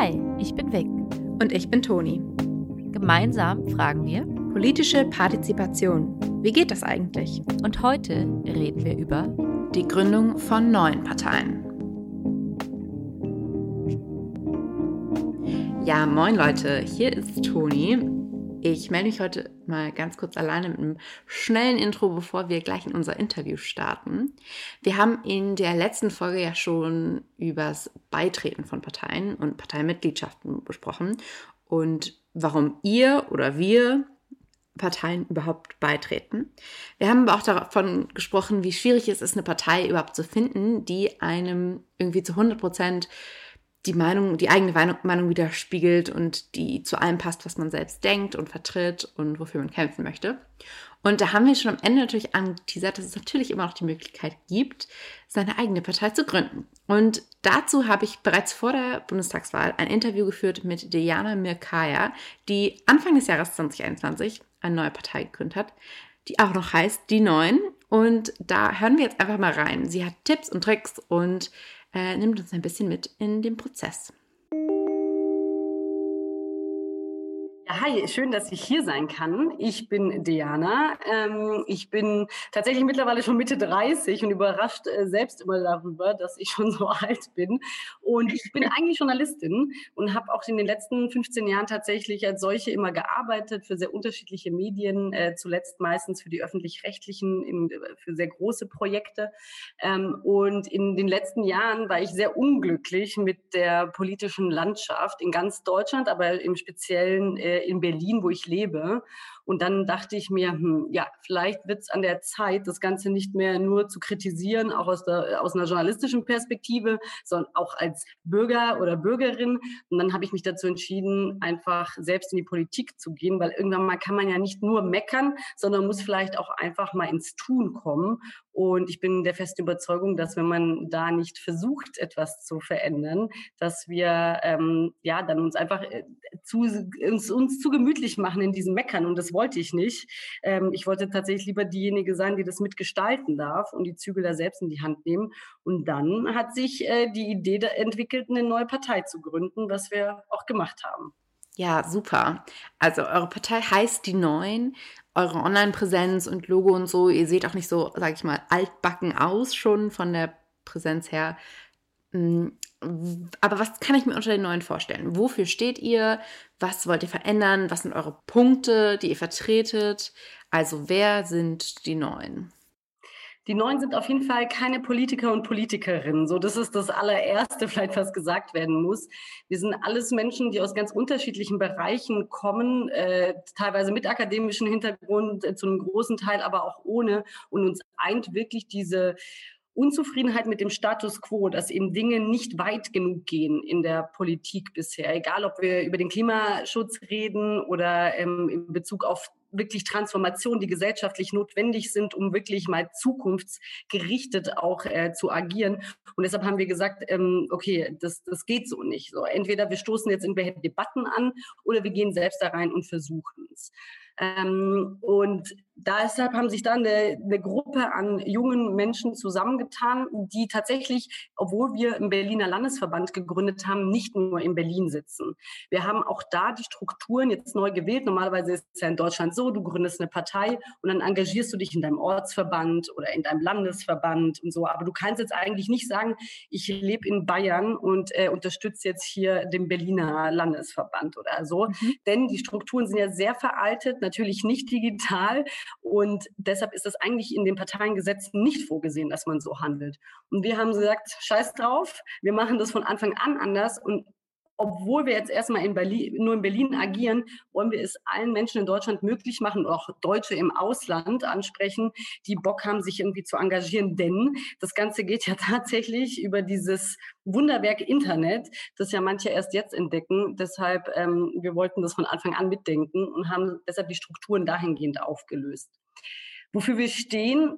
Hi, ich bin Vic. Und ich bin Toni. Gemeinsam fragen wir Politische Partizipation. Wie geht das eigentlich? und heute reden wir über Die Gründung von neuen Parteien. Ja, moin Leute, hier ist Toni. Ich melde mich heute mal ganz kurz alleine mit einem schnellen Intro, bevor wir gleich in unser Interview starten. Wir haben in der letzten Folge ja schon übers Beitreten von Parteien und Parteimitgliedschaften besprochen und warum ihr oder wir Parteien überhaupt beitreten. Wir haben aber auch davon gesprochen, wie schwierig es ist, eine Partei überhaupt zu finden, die einem irgendwie zu 100 Prozent die Meinung, die eigene Meinung, widerspiegelt und die zu allem passt, was man selbst denkt und vertritt und wofür man kämpfen möchte. Und da haben wir schon am Ende natürlich angeteasert, dass es natürlich immer noch die Möglichkeit gibt, seine eigene Partei zu gründen. Und dazu habe ich bereits vor der Bundestagswahl ein Interview geführt mit Diana Mirkaya, die Anfang des Jahres 2021 eine neue Partei gegründet hat, die auch noch heißt Die Neuen. Und da hören wir jetzt einfach mal rein. Sie hat Tipps und Tricks und äh, nimmt uns ein bisschen mit in den Prozess. Hi, schön, dass ich hier sein kann. Ich bin Diana. Ähm, ich bin tatsächlich mittlerweile schon Mitte 30 und überrascht äh, selbst immer darüber, dass ich schon so alt bin. Und ich bin eigentlich Journalistin und habe auch in den letzten 15 Jahren tatsächlich als solche immer gearbeitet für sehr unterschiedliche Medien, äh, zuletzt meistens für die öffentlich-rechtlichen, in- für sehr große Projekte. Ähm, und in den letzten Jahren war ich sehr unglücklich mit der politischen Landschaft in ganz Deutschland, aber im Speziellen äh, in Berlin, wo ich lebe. Und dann dachte ich mir, hm, ja, vielleicht wird es an der Zeit, das Ganze nicht mehr nur zu kritisieren, auch aus, der, aus einer journalistischen Perspektive, sondern auch als Bürger oder Bürgerin. Und dann habe ich mich dazu entschieden, einfach selbst in die Politik zu gehen, weil irgendwann mal kann man ja nicht nur meckern, sondern muss vielleicht auch einfach mal ins Tun kommen. Und ich bin der festen Überzeugung, dass wenn man da nicht versucht, etwas zu verändern, dass wir ähm, ja dann uns einfach äh, zu, uns, uns zu gemütlich machen in diesem Meckern. Und das wollte ich nicht. Ähm, ich wollte tatsächlich lieber diejenige sein, die das mitgestalten darf und die Zügel da selbst in die Hand nehmen. Und dann hat sich äh, die Idee entwickelt, eine neue Partei zu gründen, was wir auch gemacht haben. Ja, super. Also eure Partei heißt Die Neuen. Eure Online-Präsenz und Logo und so, ihr seht auch nicht so, sag ich mal, altbacken aus schon von der Präsenz her. W- Aber was kann ich mir unter den Neuen vorstellen? Wofür steht ihr? Was wollt ihr verändern? Was sind eure Punkte, die ihr vertretet? Also wer sind die Neuen? Die Neuen sind auf jeden Fall keine Politiker und Politikerinnen. So, das ist das allererste, vielleicht was gesagt werden muss. Wir sind alles Menschen, die aus ganz unterschiedlichen Bereichen kommen, äh, teilweise mit akademischem Hintergrund, äh, zu einem großen Teil aber auch ohne. Und uns eint wirklich diese Unzufriedenheit mit dem Status quo, dass eben Dinge nicht weit genug gehen in der Politik bisher. Egal, ob wir über den Klimaschutz reden oder ähm, in Bezug auf wirklich Transformationen, die gesellschaftlich notwendig sind, um wirklich mal zukunftsgerichtet auch äh, zu agieren. Und deshalb haben wir gesagt, ähm, okay, das, das geht so nicht. So, entweder wir stoßen jetzt in Debatten an oder wir gehen selbst da rein und versuchen es. Ähm, und deshalb haben sich dann eine, eine Gruppe an jungen Menschen zusammengetan, die tatsächlich, obwohl wir im Berliner Landesverband gegründet haben, nicht nur in Berlin sitzen. Wir haben auch da die Strukturen jetzt neu gewählt. Normalerweise ist es ja in Deutschland so, du gründest eine Partei und dann engagierst du dich in deinem Ortsverband oder in deinem Landesverband und so. Aber du kannst jetzt eigentlich nicht sagen, ich lebe in Bayern und äh, unterstütze jetzt hier den Berliner Landesverband oder so. Denn die Strukturen sind ja sehr veraltet, natürlich nicht digital. Und deshalb ist es eigentlich in den Parteiengesetzen nicht vorgesehen, dass man so handelt. Und wir haben gesagt, scheiß drauf, wir machen das von Anfang an anders. Und obwohl wir jetzt erstmal in Berlin, nur in Berlin agieren, wollen wir es allen Menschen in Deutschland möglich machen, auch Deutsche im Ausland ansprechen, die Bock haben, sich irgendwie zu engagieren. Denn das Ganze geht ja tatsächlich über dieses Wunderwerk Internet, das ja manche erst jetzt entdecken. Deshalb, ähm, wir wollten das von Anfang an mitdenken und haben deshalb die Strukturen dahingehend aufgelöst. Wofür wir stehen,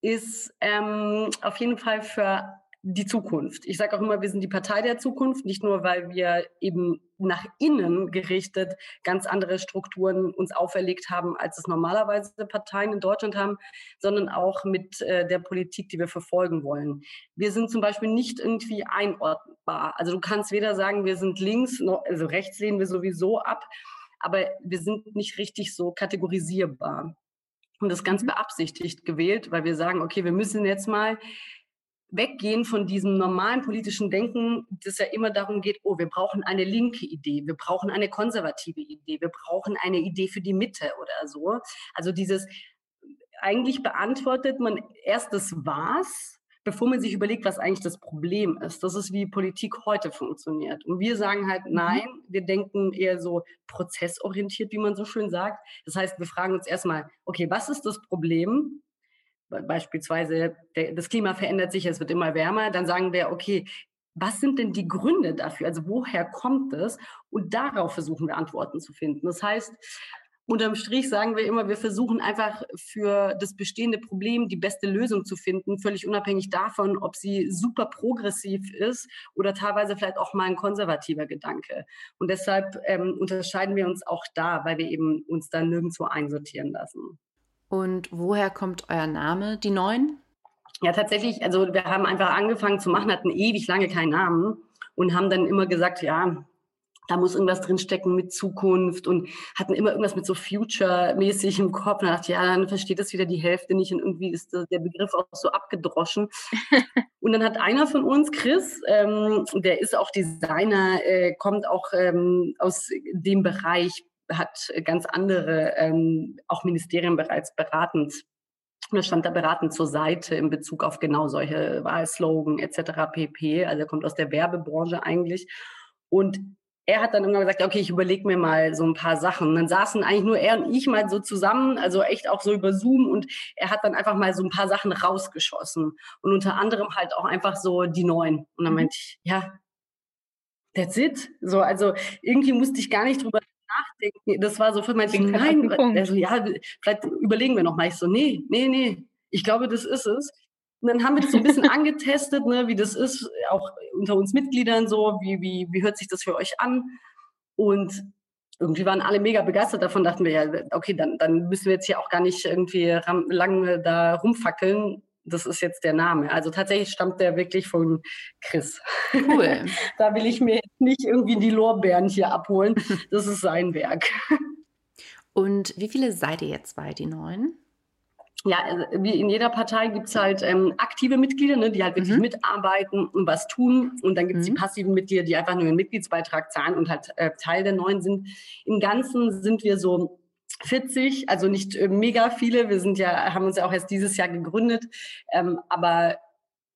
ist ähm, auf jeden Fall für die Zukunft. Ich sage auch immer, wir sind die Partei der Zukunft, nicht nur, weil wir eben nach innen gerichtet ganz andere Strukturen uns auferlegt haben, als es normalerweise Parteien in Deutschland haben, sondern auch mit äh, der Politik, die wir verfolgen wollen. Wir sind zum Beispiel nicht irgendwie einordnbar. Also du kannst weder sagen, wir sind links, noch, also rechts lehnen wir sowieso ab, aber wir sind nicht richtig so kategorisierbar. Und das ganz mhm. beabsichtigt gewählt, weil wir sagen, okay, wir müssen jetzt mal weggehen von diesem normalen politischen Denken, das ja immer darum geht, oh, wir brauchen eine linke Idee, wir brauchen eine konservative Idee, wir brauchen eine Idee für die Mitte oder so. Also dieses, eigentlich beantwortet man erst das Was, bevor man sich überlegt, was eigentlich das Problem ist. Das ist, wie Politik heute funktioniert. Und wir sagen halt, mhm. nein, wir denken eher so prozessorientiert, wie man so schön sagt. Das heißt, wir fragen uns erstmal, okay, was ist das Problem? Beispielsweise der, das Klima verändert sich, es wird immer wärmer, dann sagen wir, okay, was sind denn die Gründe dafür? Also woher kommt es? Und darauf versuchen wir Antworten zu finden. Das heißt, unterm Strich sagen wir immer, wir versuchen einfach für das bestehende Problem die beste Lösung zu finden, völlig unabhängig davon, ob sie super progressiv ist oder teilweise vielleicht auch mal ein konservativer Gedanke. Und deshalb ähm, unterscheiden wir uns auch da, weil wir eben uns da nirgendwo einsortieren lassen. Und woher kommt euer Name, die Neuen? Ja, tatsächlich, also wir haben einfach angefangen zu machen, hatten ewig lange keinen Namen und haben dann immer gesagt, ja, da muss irgendwas drinstecken mit Zukunft und hatten immer irgendwas mit so Future-mäßig im Kopf. Und dachte, ja, dann versteht das wieder die Hälfte nicht und irgendwie ist der Begriff auch so abgedroschen. und dann hat einer von uns, Chris, ähm, der ist auch Designer, äh, kommt auch ähm, aus dem Bereich hat ganz andere, ähm, auch Ministerien bereits beratend und er stand da beratend zur Seite in Bezug auf genau solche Wahlslogan etc. pp. Also er kommt aus der Werbebranche eigentlich. Und er hat dann irgendwann gesagt, okay, ich überlege mir mal so ein paar Sachen. Und dann saßen eigentlich nur er und ich mal so zusammen, also echt auch so über Zoom und er hat dann einfach mal so ein paar Sachen rausgeschossen und unter anderem halt auch einfach so die neuen. Und dann mhm. meinte ich, ja, that's it. So, also irgendwie musste ich gar nicht drüber nachdenken. Das war so für manche, nein, also, ja, vielleicht überlegen wir noch mal. Ich so, nee, nee, nee, ich glaube, das ist es. Und dann haben wir das so ein bisschen angetestet, ne, wie das ist, auch unter uns Mitgliedern so, wie, wie, wie hört sich das für euch an? Und irgendwie waren alle mega begeistert davon, dachten wir, ja, okay, dann, dann müssen wir jetzt hier auch gar nicht irgendwie lange da rumfackeln das ist jetzt der Name. Also tatsächlich stammt der wirklich von Chris. Cool. da will ich mir jetzt nicht irgendwie die Lorbeeren hier abholen. Das ist sein Werk. Und wie viele seid ihr jetzt bei die neuen? Ja, also wie in jeder Partei gibt es halt ähm, aktive Mitglieder, ne, die halt wirklich mhm. mitarbeiten und was tun. Und dann gibt es mhm. die passiven Mitglieder, die einfach nur einen Mitgliedsbeitrag zahlen und halt äh, Teil der neuen sind. Im Ganzen sind wir so 40, also nicht äh, mega viele. Wir sind ja, haben uns ja auch erst dieses Jahr gegründet, ähm, aber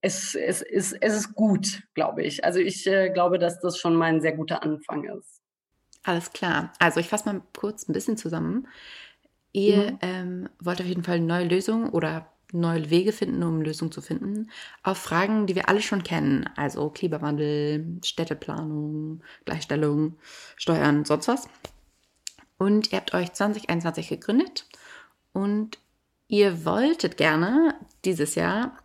es, es, es, es ist gut, glaube ich. Also ich äh, glaube, dass das schon mal ein sehr guter Anfang ist. Alles klar. Also ich fasse mal kurz ein bisschen zusammen. Ihr mhm. ähm, wollt auf jeden Fall neue Lösungen oder neue Wege finden, um Lösungen zu finden, auf Fragen, die wir alle schon kennen, also Klimawandel, Städteplanung, Gleichstellung, Steuern, sonst was. Und ihr habt euch 2021 gegründet und ihr wolltet gerne dieses Jahr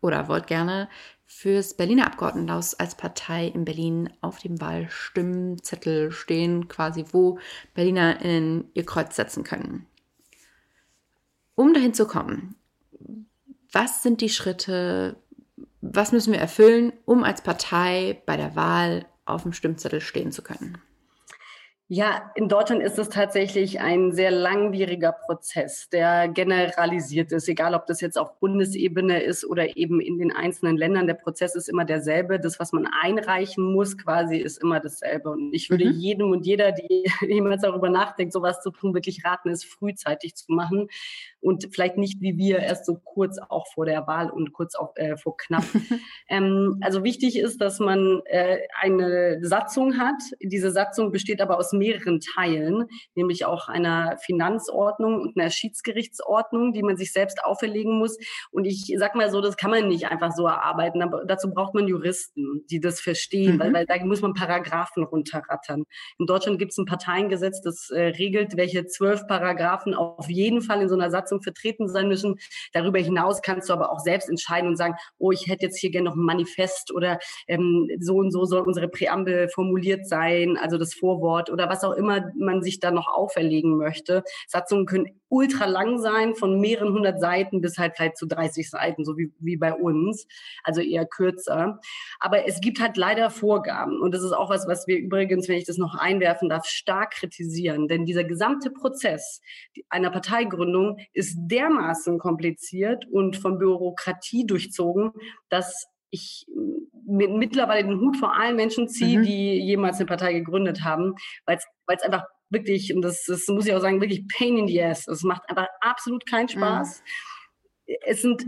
oder wollt gerne fürs Berliner Abgeordnetenhaus als Partei in Berlin auf dem Wahlstimmzettel stehen, quasi wo Berliner in ihr Kreuz setzen können. Um dahin zu kommen, was sind die Schritte, was müssen wir erfüllen, um als Partei bei der Wahl auf dem Stimmzettel stehen zu können? Ja, in Deutschland ist es tatsächlich ein sehr langwieriger Prozess, der generalisiert ist, egal ob das jetzt auf Bundesebene ist oder eben in den einzelnen Ländern. Der Prozess ist immer derselbe. Das, was man einreichen muss, quasi, ist immer dasselbe. Und ich würde mhm. jedem und jeder, die jemals darüber nachdenkt, sowas zu tun, wirklich raten, es frühzeitig zu machen und vielleicht nicht wie wir erst so kurz auch vor der Wahl und kurz auch äh, vor knapp. ähm, also wichtig ist, dass man äh, eine Satzung hat. Diese Satzung besteht aber aus mehreren Teilen, nämlich auch einer Finanzordnung und einer Schiedsgerichtsordnung, die man sich selbst auferlegen muss. Und ich sag mal so, das kann man nicht einfach so erarbeiten. Aber dazu braucht man Juristen, die das verstehen, mhm. weil, weil da muss man Paragraphen runterrattern. In Deutschland gibt es ein Parteiengesetz, das äh, regelt, welche zwölf Paragraphen auf jeden Fall in so einer Satzung vertreten sein müssen. Darüber hinaus kannst du aber auch selbst entscheiden und sagen, oh, ich hätte jetzt hier gerne noch ein Manifest oder ähm, so und so soll unsere Präambel formuliert sein, also das Vorwort oder was auch immer man sich da noch auferlegen möchte. Satzungen können ultra lang sein, von mehreren hundert Seiten bis halt vielleicht zu 30 Seiten, so wie, wie bei uns, also eher kürzer. Aber es gibt halt leider Vorgaben und das ist auch was, was wir übrigens, wenn ich das noch einwerfen darf, stark kritisieren, denn dieser gesamte Prozess einer Parteigründung ist dermaßen kompliziert und von Bürokratie durchzogen, dass ich mittlerweile den Hut vor allen Menschen ziehe, mhm. die jemals eine Partei gegründet haben, weil es einfach wirklich, und das, das muss ich auch sagen, wirklich pain in the ass. Es macht einfach absolut keinen mhm. Spaß. Mhm. Es sind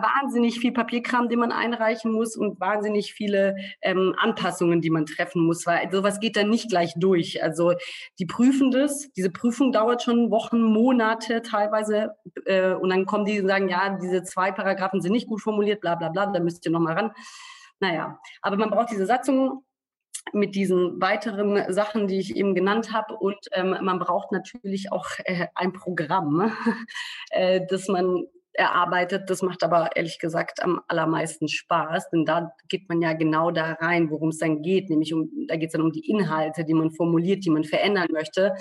wahnsinnig viel Papierkram, den man einreichen muss und wahnsinnig viele ähm, Anpassungen, die man treffen muss, weil sowas geht dann nicht gleich durch. Also die prüfen das, diese Prüfung dauert schon Wochen, Monate teilweise äh, und dann kommen die und sagen, ja, diese zwei Paragraphen sind nicht gut formuliert, bla bla bla, da müsst ihr nochmal ran. Naja, aber man braucht diese Satzung mit diesen weiteren Sachen, die ich eben genannt habe. Und ähm, man braucht natürlich auch äh, ein Programm, äh, das man erarbeitet. Das macht aber ehrlich gesagt am allermeisten Spaß, denn da geht man ja genau da rein, worum es dann geht, nämlich um, da geht es dann um die Inhalte, die man formuliert, die man verändern möchte.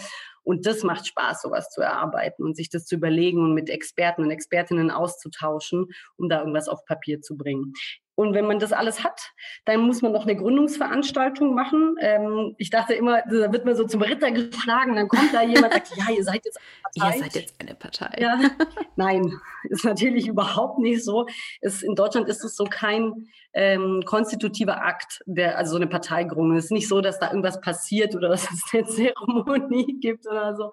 Und das macht Spaß, sowas zu erarbeiten und sich das zu überlegen und mit Experten und Expertinnen auszutauschen, um da irgendwas auf Papier zu bringen. Und wenn man das alles hat, dann muss man noch eine Gründungsveranstaltung machen. Ähm, ich dachte immer, da wird man so zum Ritter geschlagen, dann kommt da jemand und sagt, ja, ihr seid jetzt eine Partei. Ihr seid jetzt eine Partei. Ja. Nein, ist natürlich überhaupt nicht so. Es, in Deutschland ist es so kein ähm, konstitutiver Akt, der, also so eine Parteigründung. Es ist nicht so, dass da irgendwas passiert oder dass es eine Zeremonie gibt oder so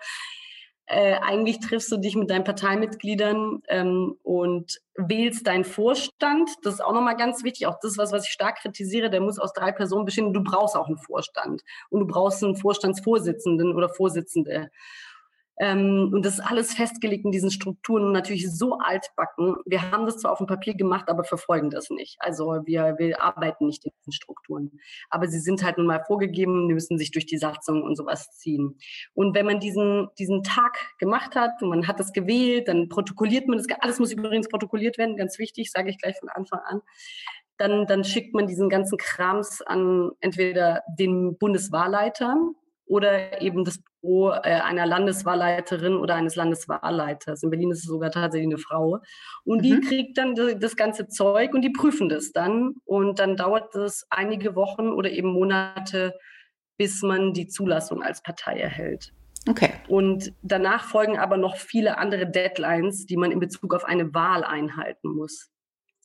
äh, eigentlich triffst du dich mit deinen Parteimitgliedern ähm, und wählst deinen Vorstand. Das ist auch nochmal ganz wichtig. Auch das, was, was ich stark kritisiere, der muss aus drei Personen bestehen. Du brauchst auch einen Vorstand und du brauchst einen Vorstandsvorsitzenden oder Vorsitzende. Ähm, und das ist alles festgelegt in diesen Strukturen und natürlich so altbacken. Wir haben das zwar auf dem Papier gemacht, aber verfolgen das nicht. Also wir, wir arbeiten nicht in diesen Strukturen. Aber sie sind halt nun mal vorgegeben, die müssen sich durch die Satzung und sowas ziehen. Und wenn man diesen, diesen Tag gemacht hat und man hat das gewählt, dann protokolliert man das. Alles muss übrigens protokolliert werden, ganz wichtig, sage ich gleich von Anfang an dann, dann schickt man diesen ganzen Krams an entweder den Bundeswahlleiter oder eben das Büro äh, einer Landeswahlleiterin oder eines Landeswahlleiters. In Berlin ist es sogar tatsächlich eine Frau. Und mhm. die kriegt dann das ganze Zeug und die prüfen das dann. Und dann dauert es einige Wochen oder eben Monate, bis man die Zulassung als Partei erhält. Okay. Und danach folgen aber noch viele andere Deadlines, die man in Bezug auf eine Wahl einhalten muss.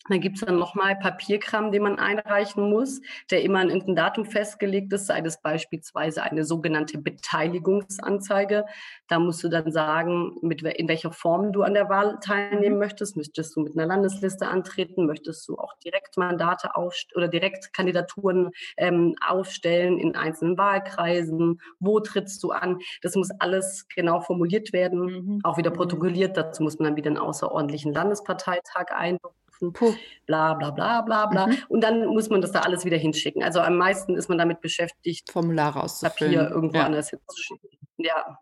Dann gibt es dann nochmal Papierkram, den man einreichen muss, der immer an irgendein Datum festgelegt ist, sei das beispielsweise eine sogenannte Beteiligungsanzeige. Da musst du dann sagen, mit, in welcher Form du an der Wahl teilnehmen möchtest. Möchtest du mit einer Landesliste antreten? Möchtest du auch Direktmandate aufstellen oder Direktkandidaturen ähm, aufstellen in einzelnen Wahlkreisen? Wo trittst du an? Das muss alles genau formuliert werden, mhm. auch wieder mhm. protokolliert. Dazu muss man dann wieder einen außerordentlichen Landesparteitag einberufen Puh. bla bla bla bla bla. Mhm. Und dann muss man das da alles wieder hinschicken. Also am meisten ist man damit beschäftigt, Formulare auszufüllen. Papier irgendwo ja. anders hinzuschicken. Ja.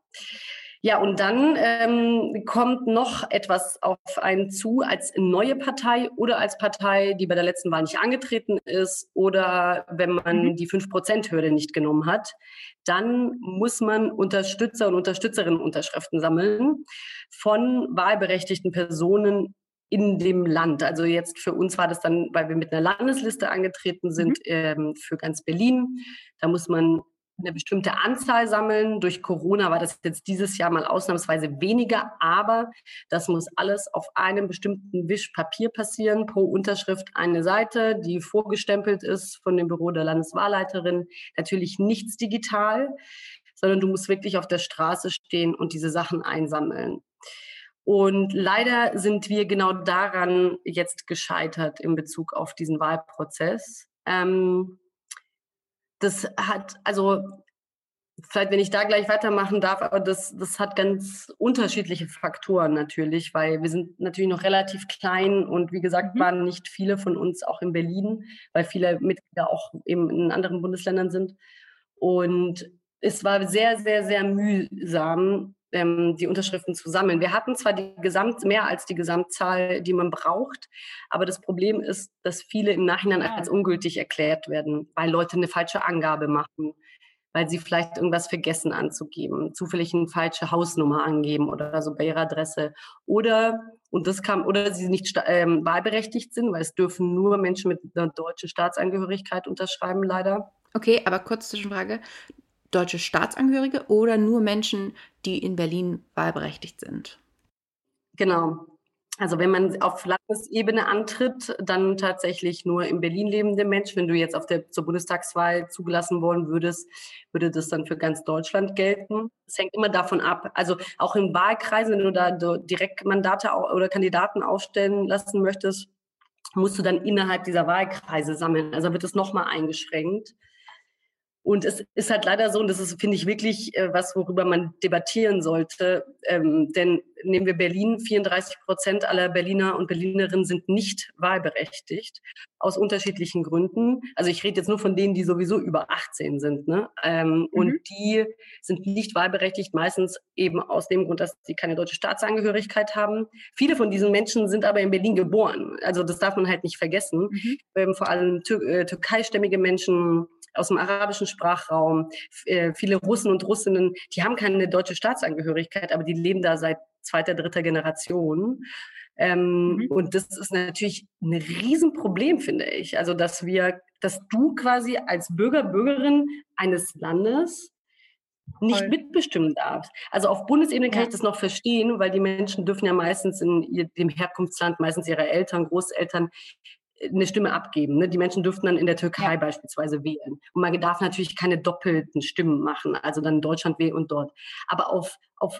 Ja, und dann ähm, kommt noch etwas auf einen zu als neue Partei oder als Partei, die bei der letzten Wahl nicht angetreten ist oder wenn man mhm. die 5%-Hürde nicht genommen hat. Dann muss man Unterstützer und Unterstützerinnen Unterschriften sammeln von wahlberechtigten Personen in dem Land. Also jetzt für uns war das dann, weil wir mit einer Landesliste angetreten sind, mhm. ähm, für ganz Berlin. Da muss man eine bestimmte Anzahl sammeln. Durch Corona war das jetzt dieses Jahr mal ausnahmsweise weniger, aber das muss alles auf einem bestimmten Wisch Papier passieren, pro Unterschrift eine Seite, die vorgestempelt ist von dem Büro der Landeswahlleiterin. Natürlich nichts digital, sondern du musst wirklich auf der Straße stehen und diese Sachen einsammeln. Und leider sind wir genau daran jetzt gescheitert in Bezug auf diesen Wahlprozess. Ähm, das hat, also vielleicht, wenn ich da gleich weitermachen darf, aber das, das hat ganz unterschiedliche Faktoren natürlich, weil wir sind natürlich noch relativ klein und wie gesagt, mhm. waren nicht viele von uns auch in Berlin, weil viele Mitglieder auch eben in anderen Bundesländern sind. Und es war sehr, sehr, sehr mühsam, ähm, die Unterschriften zu sammeln. Wir hatten zwar die Gesamt, mehr als die Gesamtzahl, die man braucht, aber das Problem ist, dass viele im Nachhinein als ungültig erklärt werden, weil Leute eine falsche Angabe machen, weil sie vielleicht irgendwas vergessen anzugeben, zufällig eine falsche Hausnummer angeben oder so bei ihrer Adresse. Oder, und das kam, oder sie nicht ähm, wahlberechtigt sind, weil es dürfen nur Menschen mit einer deutschen Staatsangehörigkeit unterschreiben, leider. Okay, aber kurz Zwischenfrage deutsche Staatsangehörige oder nur Menschen, die in Berlin wahlberechtigt sind? Genau. Also wenn man auf Landesebene antritt, dann tatsächlich nur in Berlin lebende Menschen. Wenn du jetzt auf der zur Bundestagswahl zugelassen worden würdest, würde das dann für ganz Deutschland gelten. Es hängt immer davon ab. Also auch in Wahlkreisen, wenn du da direkt Mandate oder Kandidaten aufstellen lassen möchtest, musst du dann innerhalb dieser Wahlkreise sammeln. Also wird es nochmal eingeschränkt. Und es ist halt leider so, und das ist, finde ich, wirklich äh, was, worüber man debattieren sollte. Ähm, denn nehmen wir Berlin, 34 Prozent aller Berliner und Berlinerinnen sind nicht wahlberechtigt, aus unterschiedlichen Gründen. Also ich rede jetzt nur von denen, die sowieso über 18 sind. Ne? Ähm, mhm. Und die sind nicht wahlberechtigt, meistens eben aus dem Grund, dass sie keine deutsche Staatsangehörigkeit haben. Viele von diesen Menschen sind aber in Berlin geboren. Also das darf man halt nicht vergessen. Mhm. Ähm, vor allem Tür äh, türkeistämmige Menschen, aus dem arabischen Sprachraum, äh, viele Russen und Russinnen, die haben keine deutsche Staatsangehörigkeit, aber die leben da seit zweiter, dritter Generation. Ähm, mhm. Und das ist natürlich ein Riesenproblem, finde ich. Also, dass wir, dass du quasi als Bürger, Bürgerin eines Landes nicht Voll. mitbestimmen darfst. Also auf Bundesebene kann ja. ich das noch verstehen, weil die Menschen dürfen ja meistens in ihr, dem Herkunftsland, meistens ihre Eltern, Großeltern, eine Stimme abgeben. Ne? Die Menschen dürften dann in der Türkei ja. beispielsweise wählen. Und man darf natürlich keine doppelten Stimmen machen, also dann in Deutschland wählen und dort. Aber auf, auf,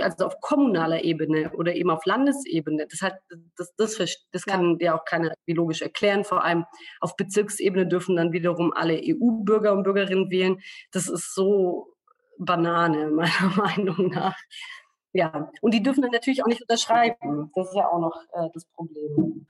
also auf kommunaler Ebene oder eben auf Landesebene, das, hat, das, das, das kann ja. auch keiner biologisch erklären. Vor allem auf Bezirksebene dürfen dann wiederum alle EU-Bürger und Bürgerinnen wählen. Das ist so Banane, meiner Meinung nach. Ja, und die dürfen dann natürlich auch nicht unterschreiben. Das ist ja auch noch äh, das Problem.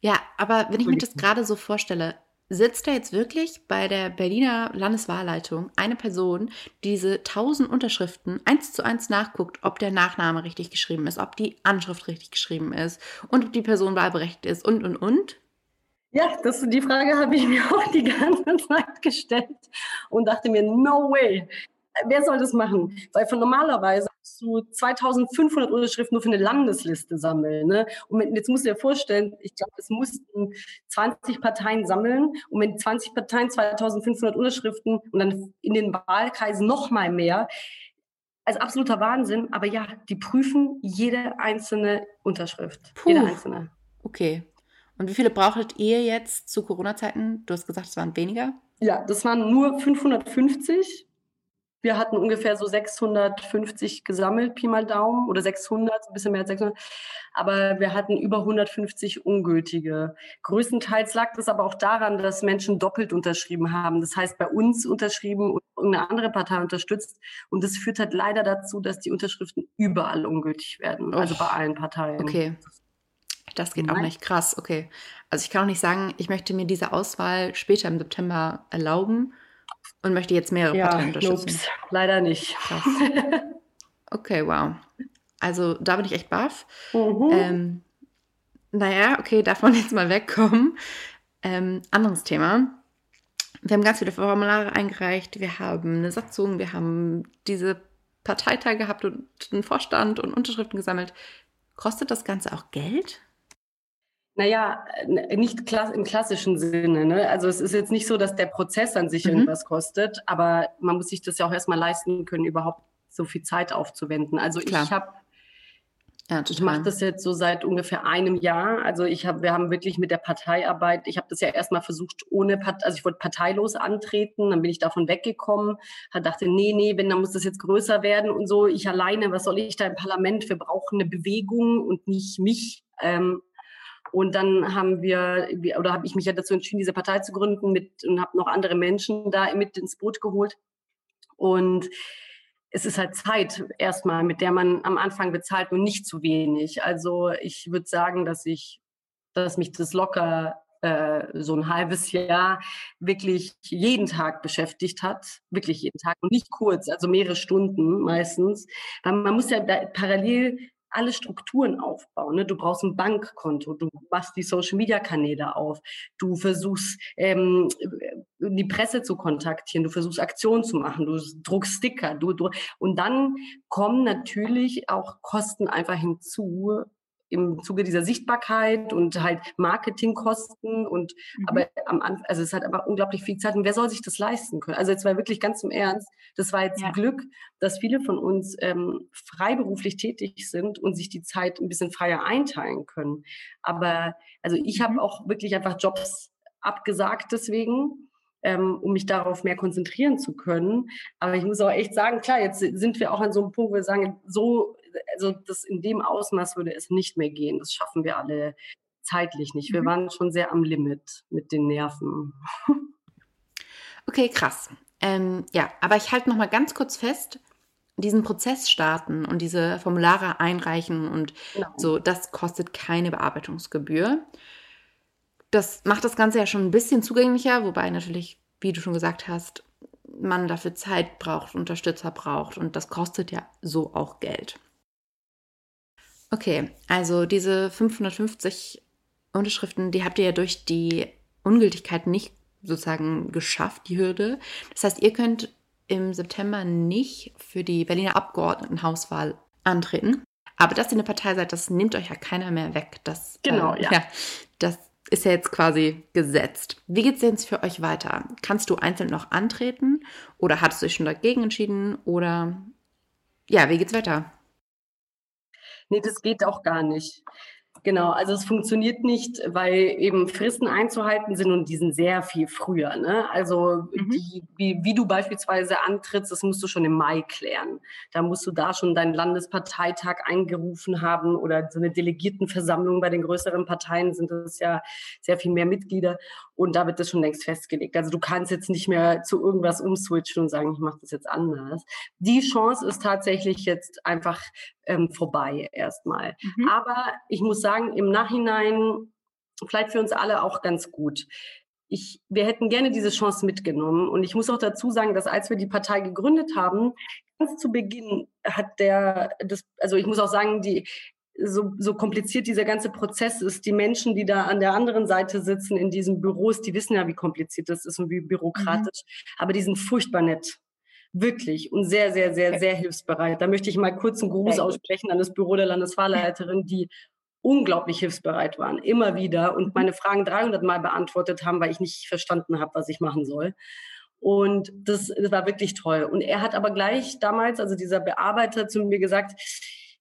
Ja, aber wenn ich mir das gerade so vorstelle, sitzt da jetzt wirklich bei der Berliner Landeswahlleitung eine Person, die diese tausend Unterschriften eins zu eins nachguckt, ob der Nachname richtig geschrieben ist, ob die Anschrift richtig geschrieben ist und ob die Person wahlberechtigt ist und, und, und? Ja, das, die Frage habe ich mir auch die ganze Zeit gestellt und dachte mir, no way. Wer soll das machen? Weil von normalerweise zu 2500 Unterschriften nur für eine Landesliste sammeln. Ne? Und jetzt musst du dir vorstellen, ich glaube, es mussten 20 Parteien sammeln und wenn 20 Parteien 2500 Unterschriften und dann in den Wahlkreisen noch mal mehr, also absoluter Wahnsinn. Aber ja, die prüfen jede einzelne Unterschrift. Puh. Jede einzelne. Okay. Und wie viele brauchtet ihr jetzt zu Corona-Zeiten? Du hast gesagt, es waren weniger? Ja, das waren nur 550 wir hatten ungefähr so 650 gesammelt, Pi mal Daumen, oder 600, ein bisschen mehr als 600. Aber wir hatten über 150 ungültige. Größtenteils lag das aber auch daran, dass Menschen doppelt unterschrieben haben. Das heißt, bei uns unterschrieben und irgendeine andere Partei unterstützt. Und das führt halt leider dazu, dass die Unterschriften überall ungültig werden. Also bei allen Parteien. Okay. Das geht auch nicht krass, okay. Also ich kann auch nicht sagen, ich möchte mir diese Auswahl später im September erlauben und möchte jetzt mehrere ja, Parteien unterstützen. Ups, leider nicht. okay, wow. Also da bin ich echt baff. Mhm. Ähm, naja, okay, davon jetzt mal wegkommen. Ähm, anderes Thema. Wir haben ganz viele Formulare eingereicht, wir haben eine Satzung, wir haben diese Parteitag gehabt und einen Vorstand und Unterschriften gesammelt. Kostet das Ganze auch Geld? Naja, nicht klass im klassischen Sinne. Ne? Also es ist jetzt nicht so, dass der Prozess an sich mhm. irgendwas kostet, aber man muss sich das ja auch erstmal leisten können, überhaupt so viel Zeit aufzuwenden. Also Klar. ich habe ja, ich mache das jetzt so seit ungefähr einem Jahr. Also ich habe, wir haben wirklich mit der Parteiarbeit, ich habe das ja erstmal versucht ohne, Part, also ich wollte parteilos antreten, dann bin ich davon weggekommen, dachte, nee, nee, wenn, dann muss das jetzt größer werden und so. Ich alleine, was soll ich da im Parlament? Wir brauchen eine Bewegung und nicht mich. Ähm, und dann haben wir, oder habe ich mich ja dazu entschieden, diese Partei zu gründen mit, und habe noch andere Menschen da mit ins Boot geholt. Und es ist halt Zeit erstmal, mit der man am Anfang bezahlt und nicht zu wenig. Also ich würde sagen, dass ich, dass mich das locker äh, so ein halbes Jahr wirklich jeden Tag beschäftigt hat, wirklich jeden Tag und nicht kurz, also mehrere Stunden meistens, weil man muss ja parallel alle Strukturen aufbauen. Ne? Du brauchst ein Bankkonto, du machst die Social-Media-Kanäle auf, du versuchst ähm, die Presse zu kontaktieren, du versuchst Aktionen zu machen, du druckst Sticker, du, du und dann kommen natürlich auch Kosten einfach hinzu, im Zuge dieser Sichtbarkeit und halt Marketingkosten und mhm. aber am Anfang, also es hat aber unglaublich viel Zeit und wer soll sich das leisten können? Also jetzt war wirklich ganz im Ernst, das war jetzt ja. Glück, dass viele von uns ähm, freiberuflich tätig sind und sich die Zeit ein bisschen freier einteilen können. Aber also ich habe mhm. auch wirklich einfach Jobs abgesagt deswegen, ähm, um mich darauf mehr konzentrieren zu können. Aber ich muss auch echt sagen, klar, jetzt sind wir auch an so einem Punkt, wo wir sagen, so also das in dem Ausmaß würde es nicht mehr gehen. Das schaffen wir alle zeitlich nicht. Wir mhm. waren schon sehr am Limit mit den Nerven. Okay, krass. Ähm, ja, aber ich halte noch mal ganz kurz fest, diesen Prozess starten und diese Formulare einreichen und genau. so, das kostet keine Bearbeitungsgebühr. Das macht das Ganze ja schon ein bisschen zugänglicher, wobei natürlich, wie du schon gesagt hast, man dafür Zeit braucht, Unterstützer braucht und das kostet ja so auch Geld. Okay, also diese 550 Unterschriften, die habt ihr ja durch die Ungültigkeit nicht sozusagen geschafft, die Hürde. Das heißt, ihr könnt im September nicht für die Berliner Abgeordnetenhauswahl antreten. Aber dass ihr eine Partei seid, das nimmt euch ja keiner mehr weg. Das, genau, äh, ja. ja. Das ist ja jetzt quasi gesetzt. Wie geht es denn jetzt für euch weiter? Kannst du einzeln noch antreten oder hattest du dich schon dagegen entschieden? Oder ja, wie geht's weiter? Nee, das geht auch gar nicht. Genau, also es funktioniert nicht, weil eben Fristen einzuhalten sind und die sind sehr viel früher. Ne? Also mhm. die, wie, wie, du beispielsweise antrittst, das musst du schon im Mai klären. Da musst du da schon deinen Landesparteitag eingerufen haben oder so eine Delegiertenversammlung. Bei den größeren Parteien sind es ja sehr viel mehr Mitglieder und da wird das schon längst festgelegt. Also du kannst jetzt nicht mehr zu irgendwas umswitchen und sagen, ich mache das jetzt anders. Die Chance ist tatsächlich jetzt einfach ähm, vorbei erstmal. Mhm. Aber ich muss sagen, im Nachhinein vielleicht für uns alle auch ganz gut. Ich, wir hätten gerne diese Chance mitgenommen. Und ich muss auch dazu sagen, dass als wir die Partei gegründet haben, ganz zu Beginn hat der, das, also ich muss auch sagen, die, so, so kompliziert dieser ganze Prozess ist, die Menschen, die da an der anderen Seite sitzen in diesen Büros, die wissen ja, wie kompliziert das ist und wie bürokratisch, mhm. aber die sind furchtbar nett. Wirklich und sehr, sehr, sehr, sehr hilfsbereit. Da möchte ich mal kurz einen Gruß aussprechen an das Büro der Landesfahrleiterin, die unglaublich hilfsbereit waren, immer wieder und mhm. meine Fragen 300 Mal beantwortet haben, weil ich nicht verstanden habe, was ich machen soll. Und das, das war wirklich toll. Und er hat aber gleich damals, also dieser Bearbeiter zu mir gesagt,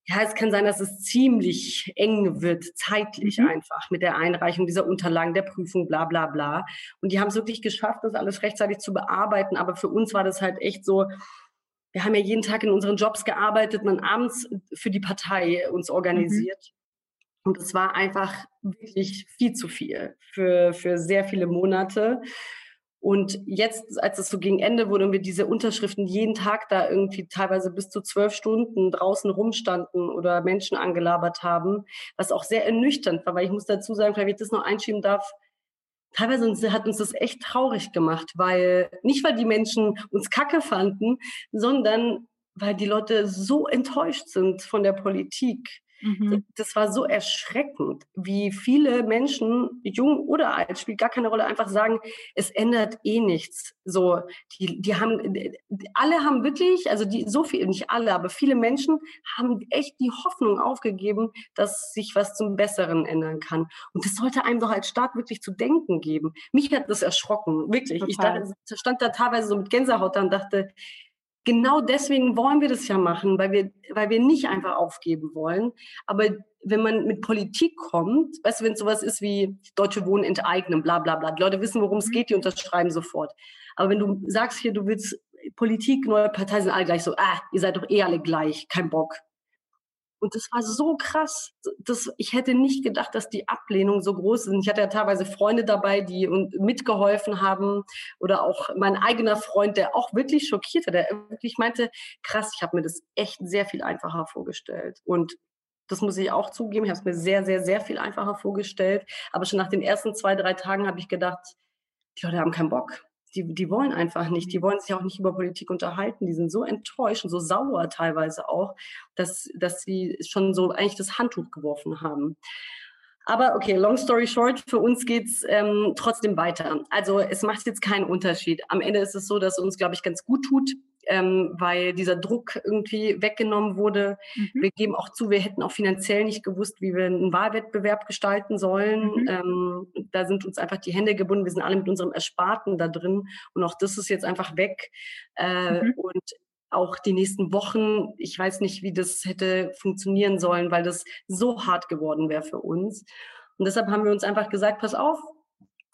ja, es kann sein, dass es ziemlich eng wird, zeitlich mhm. einfach mit der Einreichung dieser Unterlagen, der Prüfung, bla bla bla. Und die haben es wirklich geschafft, das alles rechtzeitig zu bearbeiten. Aber für uns war das halt echt so, wir haben ja jeden Tag in unseren Jobs gearbeitet, man abends für die Partei uns mhm. organisiert. Mhm. Und es war einfach wirklich viel zu viel für, für sehr viele Monate. Und jetzt, als es so gegen Ende wurde und wir diese Unterschriften jeden Tag da irgendwie teilweise bis zu zwölf Stunden draußen rumstanden oder Menschen angelabert haben, was auch sehr ernüchternd war, weil ich muss dazu sagen, vielleicht ich das noch einschieben darf, teilweise hat uns das echt traurig gemacht, weil nicht, weil die Menschen uns kacke fanden, sondern weil die Leute so enttäuscht sind von der Politik Mhm. Das war so erschreckend, wie viele Menschen, jung oder alt, spielt gar keine Rolle, einfach sagen, es ändert eh nichts. So, die, die haben, alle haben wirklich, also die, so viel, nicht alle, aber viele Menschen haben echt die Hoffnung aufgegeben, dass sich was zum Besseren ändern kann. Und das sollte einem doch als Staat wirklich zu denken geben. Mich hat das erschrocken, wirklich. Total. Ich stand da teilweise so mit Gänsehaut da und dachte, genau deswegen wollen wir das ja machen, weil wir, weil wir nicht einfach aufgeben wollen. Aber wenn man mit Politik kommt, weißt du, wenn es sowas ist wie Deutsche Wohnen enteignen, bla bla bla, die Leute wissen, worum es mhm. geht, die unterschreiben sofort. Aber wenn du sagst hier, du willst Politik, neue Parteien sind alle gleich so, ah, ihr seid doch eh alle gleich, kein Bock. Und das war so krass. Das, ich hätte nicht gedacht, dass die Ablehnung so groß ist. Ich hatte ja teilweise Freunde dabei, die mitgeholfen haben. Oder auch mein eigener Freund, der auch wirklich schockiert hat, der wirklich meinte, krass, ich habe mir das echt sehr viel einfacher vorgestellt. Und das muss ich auch zugeben. Ich habe es mir sehr, sehr, sehr viel einfacher vorgestellt. Aber schon nach den ersten zwei, drei Tagen habe ich gedacht, die Leute haben keinen Bock die, die wollen einfach nicht, die wollen sich auch nicht über Politik unterhalten, die sind so enttäuscht und so sauer teilweise auch, dass, dass sie schon so eigentlich das Handtuch geworfen haben. Aber okay, long story short, für uns geht's ähm, trotzdem weiter. Also es macht jetzt keinen Unterschied. Am Ende ist es so, dass es uns, glaube ich, ganz gut tut, ähm, weil dieser Druck irgendwie weggenommen wurde. Mhm. Wir geben auch zu, wir hätten auch finanziell nicht gewusst, wie wir einen Wahlwettbewerb gestalten sollen. Mhm. Ähm, da sind uns einfach die Hände gebunden. Wir sind alle mit unserem Ersparten da drin und auch das ist jetzt einfach weg. Äh, mhm. Und auch die nächsten Wochen, ich weiß nicht, wie das hätte funktionieren sollen, weil das so hart geworden wäre für uns. Und deshalb haben wir uns einfach gesagt, pass auf,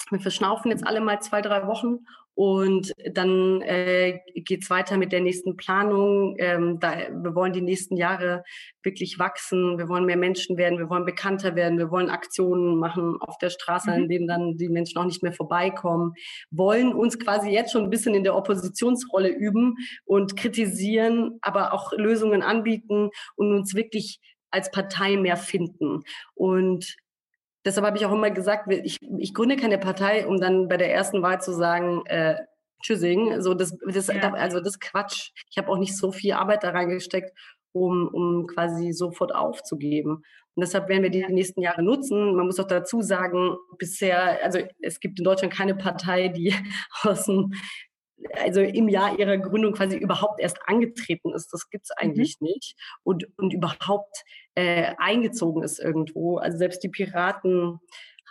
wir verschnaufen jetzt alle mal zwei, drei Wochen und dann äh, geht es weiter mit der nächsten Planung. Ähm, da, wir wollen die nächsten Jahre wirklich wachsen. Wir wollen mehr Menschen werden. Wir wollen bekannter werden. Wir wollen Aktionen machen auf der Straße, mhm. an denen dann die Menschen auch nicht mehr vorbeikommen. Wollen uns quasi jetzt schon ein bisschen in der Oppositionsrolle üben und kritisieren, aber auch Lösungen anbieten und uns wirklich als Partei mehr finden. Und Deshalb habe ich auch immer gesagt, ich, ich gründe keine Partei, um dann bei der ersten Wahl zu sagen, äh, Tschüssing. So, das, das, ja. also das Quatsch. Ich habe auch nicht so viel Arbeit da reingesteckt, um, um quasi sofort aufzugeben. Und deshalb werden wir die nächsten Jahre nutzen. Man muss auch dazu sagen, bisher, also es gibt in Deutschland keine Partei, die aus dem also im Jahr ihrer Gründung quasi überhaupt erst angetreten ist. Das gibt es mhm. eigentlich mhm. nicht. Und, und überhaupt äh, eingezogen ist irgendwo. Also selbst die Piraten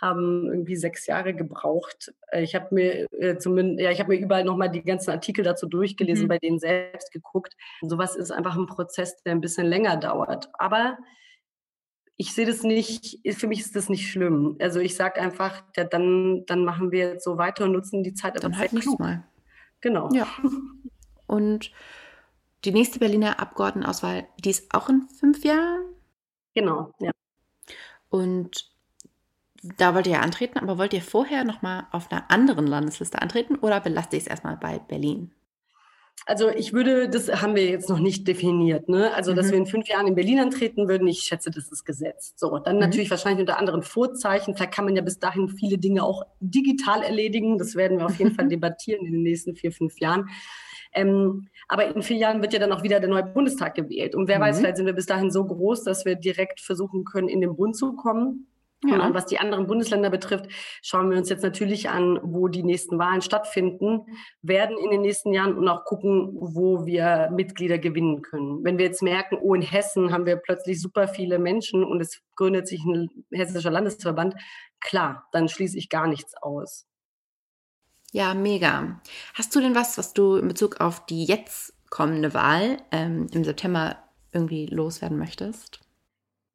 haben irgendwie sechs Jahre gebraucht. Äh, ich habe mir äh, zumindest, ja, ich habe mir überall nochmal die ganzen Artikel dazu durchgelesen, mhm. bei denen selbst geguckt. Und sowas ist einfach ein Prozess, der ein bisschen länger dauert. Aber ich sehe das nicht, für mich ist das nicht schlimm. Also ich sage einfach, ja, dann, dann machen wir jetzt so weiter und nutzen die Zeit. Dann halt nicht mal. Genau. Ja. Und die nächste Berliner Abgeordnetenauswahl, die ist auch in fünf Jahren? Genau, ja. Und da wollt ihr ja antreten, aber wollt ihr vorher nochmal auf einer anderen Landesliste antreten oder belasst ihr es erstmal bei Berlin? Also ich würde, das haben wir jetzt noch nicht definiert, ne? Also, mhm. dass wir in fünf Jahren in Berlin antreten würden, ich schätze, das ist gesetzt. So, dann mhm. natürlich wahrscheinlich unter anderen Vorzeichen. Vielleicht kann man ja bis dahin viele Dinge auch digital erledigen. Das werden wir auf jeden Fall debattieren in den nächsten vier, fünf Jahren. Ähm, aber in vier Jahren wird ja dann auch wieder der neue Bundestag gewählt. Und wer mhm. weiß, vielleicht sind wir bis dahin so groß, dass wir direkt versuchen können, in den Bund zu kommen. Ja. Und was die anderen Bundesländer betrifft, schauen wir uns jetzt natürlich an, wo die nächsten Wahlen stattfinden werden in den nächsten Jahren und auch gucken, wo wir Mitglieder gewinnen können. Wenn wir jetzt merken, oh, in Hessen haben wir plötzlich super viele Menschen und es gründet sich ein hessischer Landesverband, klar, dann schließe ich gar nichts aus. Ja, mega. Hast du denn was, was du in Bezug auf die jetzt kommende Wahl ähm, im September irgendwie loswerden möchtest?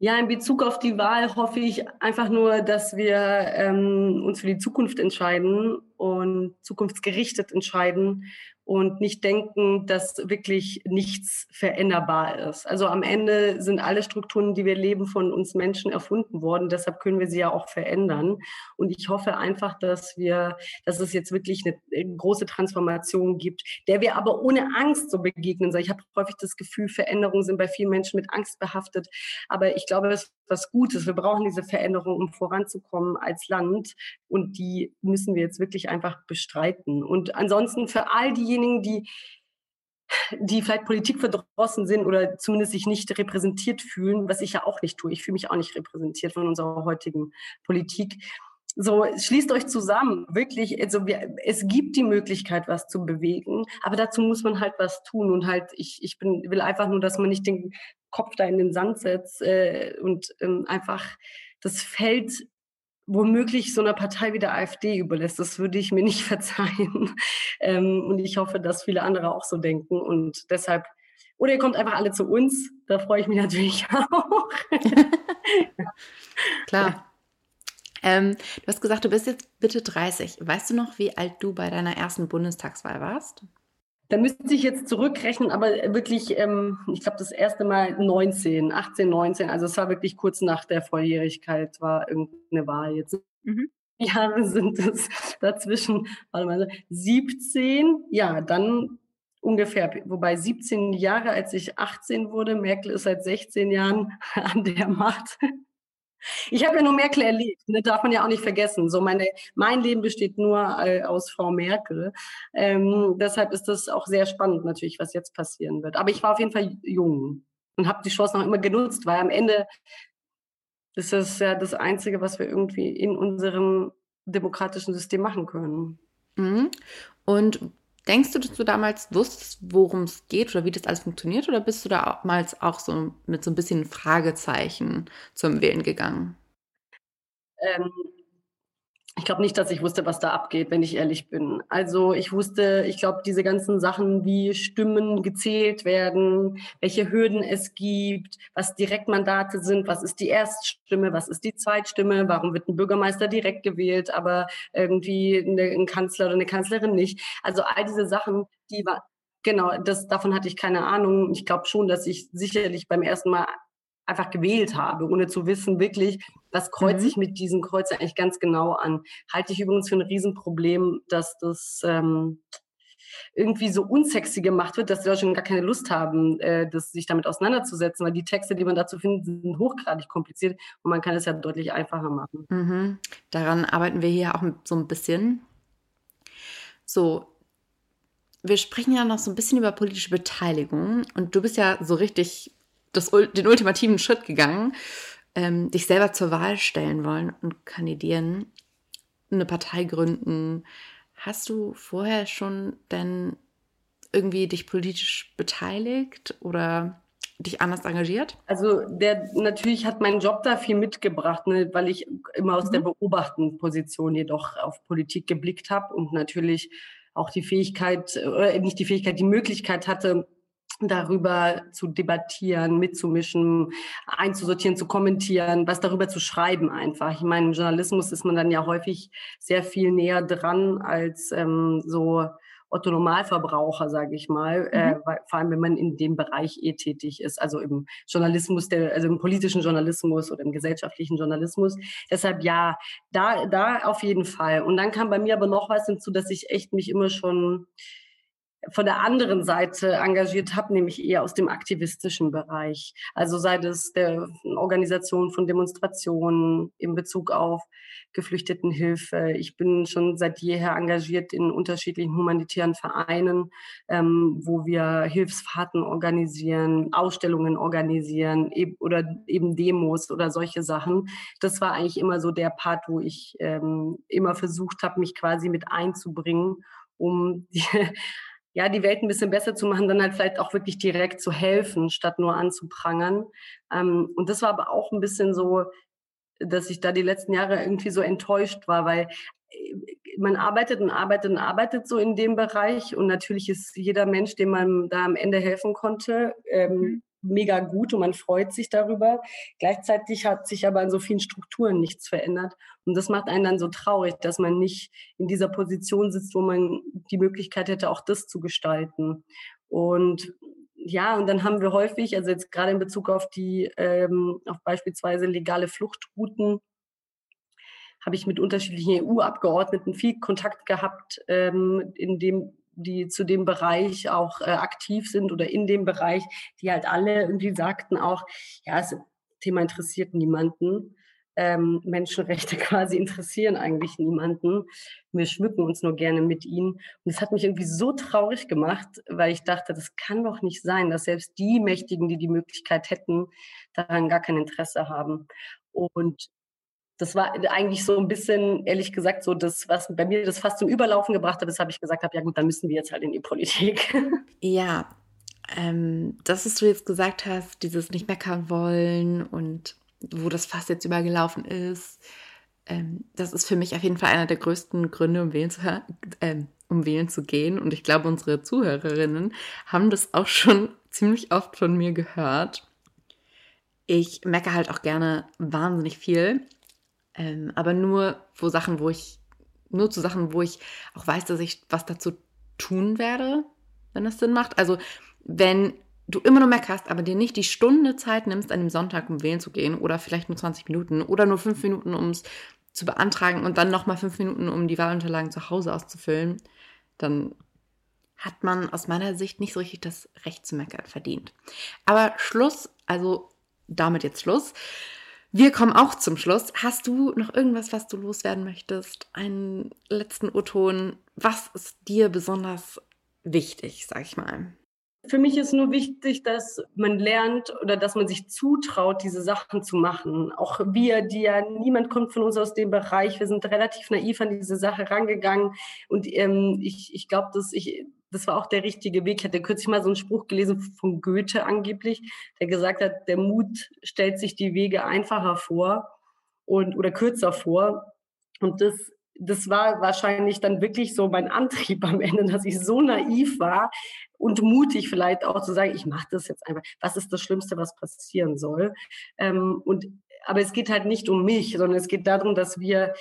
Ja, in Bezug auf die Wahl hoffe ich einfach nur, dass wir ähm, uns für die Zukunft entscheiden und zukunftsgerichtet entscheiden und nicht denken, dass wirklich nichts veränderbar ist. Also am Ende sind alle Strukturen, die wir leben, von uns Menschen erfunden worden. Deshalb können wir sie ja auch verändern. Und ich hoffe einfach, dass wir, dass es jetzt wirklich eine äh, große Transformation gibt, der wir aber ohne Angst so begegnen. Ich habe häufig das Gefühl, Veränderungen sind bei vielen Menschen mit Angst behaftet. Aber ich glaube, ist was Gutes. Wir brauchen diese Veränderung, um voranzukommen als Land. Und die müssen wir jetzt wirklich einfach bestreiten. Und ansonsten für all diejenigen, die die vielleicht Politik verdrossen sind oder zumindest sich nicht repräsentiert fühlen, was ich ja auch nicht tue. Ich fühle mich auch nicht repräsentiert von unserer heutigen Politik. So, schließt euch zusammen. Wirklich, also wir, es gibt die Möglichkeit, was zu bewegen, aber dazu muss man halt was tun. Und halt, ich, ich bin, will einfach nur, dass man nicht den Kopf da in den Sand setzt äh, und ähm, einfach das Feld womöglich so einer Partei wie der AfD überlässt. Das würde ich mir nicht verzeihen. Ähm, und ich hoffe, dass viele andere auch so denken. Und deshalb, oder ihr kommt einfach alle zu uns. Da freue ich mich natürlich auch. Klar. Ähm, du hast gesagt, du bist jetzt bitte 30. Weißt du noch, wie alt du bei deiner ersten Bundestagswahl warst? Da müsste ich jetzt zurückrechnen, aber wirklich, ähm, ich glaube, das erste Mal 19, 18, 19. Also es war wirklich kurz nach der Volljährigkeit, war irgendeine Wahl jetzt. Mhm. Jahre sind es dazwischen, warte mal, 17, ja, dann ungefähr, wobei 17 Jahre, als ich 18 wurde, Merkel ist seit 16 Jahren an der Macht. Ich habe ja nur Merkel erlebt, ne, darf man ja auch nicht vergessen. So meine, mein Leben besteht nur äh, aus Frau Merkel. Ähm, deshalb ist das auch sehr spannend natürlich, was jetzt passieren wird. Aber ich war auf jeden Fall jung und habe die Chance noch immer genutzt, weil am Ende ist das ja das Einzige, was wir irgendwie in unserem demokratischen System machen können. Mhm. Und Denkst du, dass du damals wusstest, worum es geht oder wie das alles funktioniert? Oder bist du damals auch so mit so ein bisschen Fragezeichen zum Wählen gegangen? Ähm, ich glaube nicht, dass ich wusste, was da abgeht, wenn ich ehrlich bin. Also ich wusste, ich glaube, diese ganzen Sachen, wie Stimmen gezählt werden, welche Hürden es gibt, was Direktmandate sind, was ist die Erststimme, was ist die Zweitstimme, warum wird ein Bürgermeister direkt gewählt, aber irgendwie ein Kanzler oder eine Kanzlerin nicht. Also all diese Sachen, die war, genau, das, davon hatte ich keine Ahnung. Ich glaube schon, dass ich sicherlich beim ersten Mal einfach gewählt habe, ohne zu wissen, wirklich, was kreuze mhm. ich mit diesem Kreuz eigentlich ganz genau an. Halte ich übrigens für ein Riesenproblem, dass das ähm, irgendwie so unsexy gemacht wird, dass die Leute schon gar keine Lust haben, äh, das, sich damit auseinanderzusetzen, weil die Texte, die man dazu findet, sind hochgradig kompliziert und man kann es ja deutlich einfacher machen. Mhm. Daran arbeiten wir hier auch so ein bisschen. So, wir sprechen ja noch so ein bisschen über politische Beteiligung und du bist ja so richtig das, den ultimativen Schritt gegangen, ähm, dich selber zur Wahl stellen wollen und kandidieren, eine Partei gründen. Hast du vorher schon denn irgendwie dich politisch beteiligt oder dich anders engagiert? Also der natürlich hat mein Job da viel mitgebracht, ne, weil ich immer aus mhm. der beobachtenden Position jedoch auf Politik geblickt habe und natürlich auch die Fähigkeit, äh, nicht die Fähigkeit, die Möglichkeit hatte, darüber zu debattieren, mitzumischen, einzusortieren, zu kommentieren, was darüber zu schreiben einfach. Ich meine, im Journalismus ist man dann ja häufig sehr viel näher dran als ähm, so Otto Normalverbraucher, sage ich mal, äh, mhm. äh, vor allem wenn man in dem Bereich eh tätig ist, also im Journalismus, der, also im politischen Journalismus oder im gesellschaftlichen Journalismus. Deshalb ja, da, da auf jeden Fall. Und dann kam bei mir aber noch was hinzu, dass ich echt mich immer schon von der anderen Seite engagiert habe, nämlich eher aus dem aktivistischen Bereich. Also sei es der Organisation von Demonstrationen in Bezug auf Geflüchtetenhilfe. Ich bin schon seit jeher engagiert in unterschiedlichen humanitären Vereinen, ähm, wo wir Hilfsfahrten organisieren, Ausstellungen organisieren e oder eben Demos oder solche Sachen. Das war eigentlich immer so der Part, wo ich ähm, immer versucht habe, mich quasi mit einzubringen um die, ja, die Welt ein bisschen besser zu machen, dann halt vielleicht auch wirklich direkt zu helfen, statt nur anzuprangern. Ähm, und das war aber auch ein bisschen so, dass ich da die letzten Jahre irgendwie so enttäuscht war, weil äh, man arbeitet und arbeitet und arbeitet so in dem Bereich und natürlich ist jeder Mensch, dem man da am Ende helfen konnte, ähm, mhm mega gut und man freut sich darüber. Gleichzeitig hat sich aber an so vielen Strukturen nichts verändert. Und das macht einen dann so traurig, dass man nicht in dieser Position sitzt, wo man die Möglichkeit hätte, auch das zu gestalten. Und ja, und dann haben wir häufig, also jetzt gerade in Bezug auf die, ähm, auf beispielsweise legale Fluchtrouten, habe ich mit unterschiedlichen EU-Abgeordneten viel Kontakt gehabt, ähm, in dem die zu dem Bereich auch äh, aktiv sind oder in dem Bereich, die halt alle irgendwie sagten auch, ja, das Thema interessiert niemanden. Ähm, Menschenrechte quasi interessieren eigentlich niemanden. Wir schmücken uns nur gerne mit ihnen. Und es hat mich irgendwie so traurig gemacht, weil ich dachte, das kann doch nicht sein, dass selbst die Mächtigen, die die Möglichkeit hätten, daran gar kein Interesse haben. Und das war eigentlich so ein bisschen, ehrlich gesagt, so das, was bei mir das fast zum Überlaufen gebracht hat, weshalb ich gesagt habe, ja gut, dann müssen wir jetzt halt in die Politik. Ja, ähm, das, was du jetzt gesagt hast, dieses nicht meckern wollen und wo das fast jetzt übergelaufen ist, ähm, das ist für mich auf jeden Fall einer der größten Gründe, um wählen zu, äh, um wählen zu gehen. Und ich glaube, unsere Zuhörerinnen haben das auch schon ziemlich oft von mir gehört. Ich mecke halt auch gerne wahnsinnig viel ähm, aber nur wo Sachen, wo ich, nur zu Sachen, wo ich auch weiß, dass ich was dazu tun werde. wenn das Sinn macht. Also wenn du immer nur meckerst, aber dir nicht die Stunde Zeit nimmst, an dem Sonntag um wählen zu gehen oder vielleicht nur 20 Minuten oder nur fünf Minuten, um es zu beantragen und dann nochmal fünf Minuten, um die Wahlunterlagen zu Hause auszufüllen, dann hat man aus meiner Sicht nicht so richtig das Recht zu meckern verdient. Aber Schluss, also damit jetzt Schluss. Wir kommen auch zum Schluss. Hast du noch irgendwas, was du loswerden möchtest? Einen letzten O-Ton? Was ist dir besonders wichtig, sag ich mal? Für mich ist nur wichtig, dass man lernt oder dass man sich zutraut, diese Sachen zu machen. Auch wir, die ja, niemand kommt von uns aus dem Bereich. Wir sind relativ naiv an diese Sache rangegangen. Und ähm, ich, ich glaube, dass ich, das war auch der richtige Weg. Ich hatte kürzlich mal so einen Spruch gelesen von Goethe angeblich, der gesagt hat, der Mut stellt sich die Wege einfacher vor und oder kürzer vor. Und das, das war wahrscheinlich dann wirklich so mein Antrieb am Ende, dass ich so naiv war und mutig vielleicht auch zu sagen, ich mache das jetzt einfach. Was ist das Schlimmste, was passieren soll? Ähm, und aber es geht halt nicht um mich, sondern es geht darum, dass wir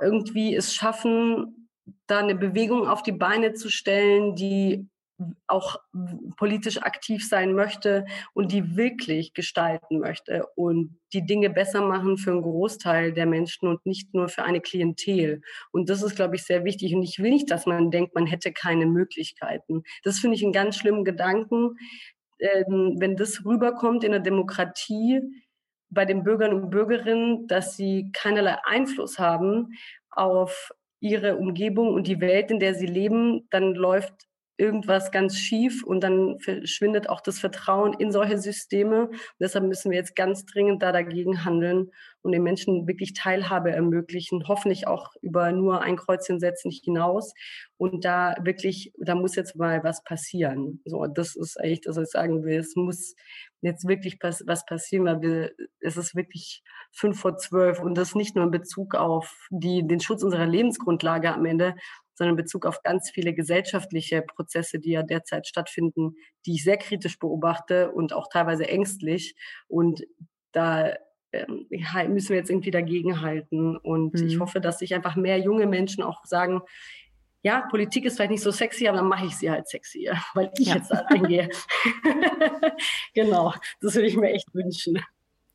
irgendwie es schaffen, da eine Bewegung auf die Beine zu stellen, die auch politisch aktiv sein möchte und die wirklich gestalten möchte und die Dinge besser machen für einen Großteil der Menschen und nicht nur für eine Klientel. Und das ist, glaube ich, sehr wichtig. Und ich will nicht, dass man denkt, man hätte keine Möglichkeiten. Das finde ich einen ganz schlimmen Gedanken. Ähm, wenn das rüberkommt in der Demokratie bei den Bürgern und Bürgerinnen, dass sie keinerlei Einfluss haben auf ihre Umgebung und die Welt, in der sie leben, dann läuft irgendwas ganz schief und dann verschwindet auch das Vertrauen in solche Systeme. Und deshalb müssen wir jetzt ganz dringend da dagegen handeln und den Menschen wirklich Teilhabe ermöglichen, hoffentlich auch über nur ein Kreuzchen setzen hinaus. Und da wirklich, da muss jetzt mal was passieren. So, das ist eigentlich das, was ich sagen will. Es muss jetzt wirklich was passieren, weil wir, es ist wirklich fünf vor zwölf und das nicht nur in Bezug auf die, den Schutz unserer Lebensgrundlage am Ende, sondern in Bezug auf ganz viele gesellschaftliche Prozesse, die ja derzeit stattfinden, die ich sehr kritisch beobachte und auch teilweise ängstlich. Und da ähm, müssen wir jetzt irgendwie dagegenhalten. Und mhm. ich hoffe, dass sich einfach mehr junge Menschen auch sagen, ja, Politik ist vielleicht nicht so sexy, aber dann mache ich sie halt sexy, weil ich ja. jetzt da reingehe. genau, das würde ich mir echt wünschen.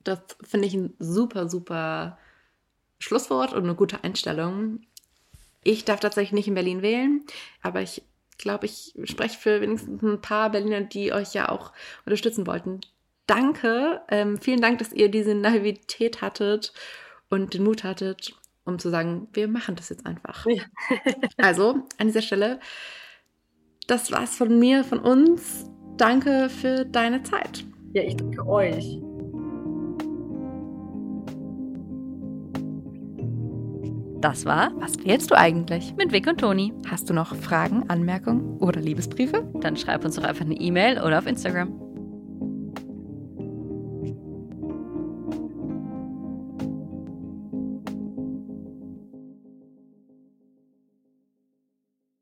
Das finde ich ein super, super Schlusswort und eine gute Einstellung. Ich darf tatsächlich nicht in Berlin wählen, aber ich glaube, ich spreche für wenigstens ein paar Berliner, die euch ja auch unterstützen wollten. Danke, ähm, vielen Dank, dass ihr diese Naivität hattet und den Mut hattet, um zu sagen, wir machen das jetzt einfach. Ja. also, an dieser Stelle, das war's von mir, von uns. Danke für deine Zeit. Ja, ich danke euch. Das war Was wählst du eigentlich? mit Vic und Toni. Hast du noch Fragen, Anmerkungen oder Liebesbriefe? Dann schreib uns doch einfach eine E-Mail oder auf Instagram.